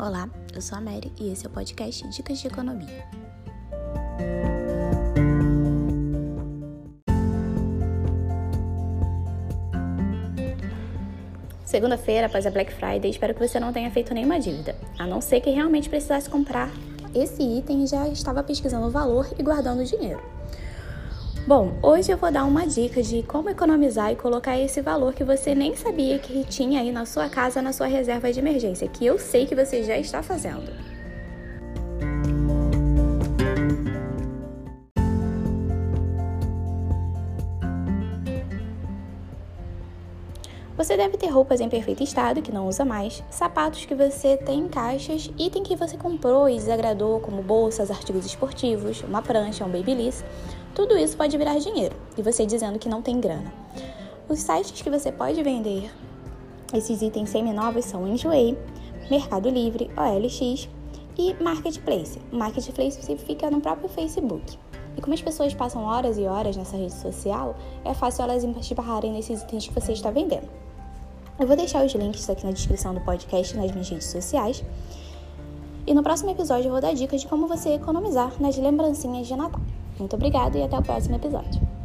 Olá, eu sou a Mary e esse é o podcast Dicas de Economia. Segunda-feira, após a Black Friday, espero que você não tenha feito nenhuma dívida, a não ser que realmente precisasse comprar esse item e já estava pesquisando o valor e guardando o dinheiro. Bom, hoje eu vou dar uma dica de como economizar e colocar esse valor que você nem sabia que tinha aí na sua casa, na sua reserva de emergência, que eu sei que você já está fazendo. Você deve ter roupas em perfeito estado que não usa mais, sapatos que você tem em caixas, item que você comprou e desagradou, como bolsas, artigos esportivos, uma prancha, um babyliss, tudo isso pode virar dinheiro e você dizendo que não tem grana. Os sites que você pode vender esses itens semi-novos são Enjoei, Mercado Livre, OLX e Marketplace. O Marketplace você fica no próprio Facebook. E como as pessoas passam horas e horas nessa rede social, é fácil elas esbarrarem nesses itens que você está vendendo. Eu vou deixar os links aqui na descrição do podcast nas minhas redes sociais. E no próximo episódio eu vou dar dicas de como você economizar nas lembrancinhas de Natal. Muito obrigada e até o próximo episódio.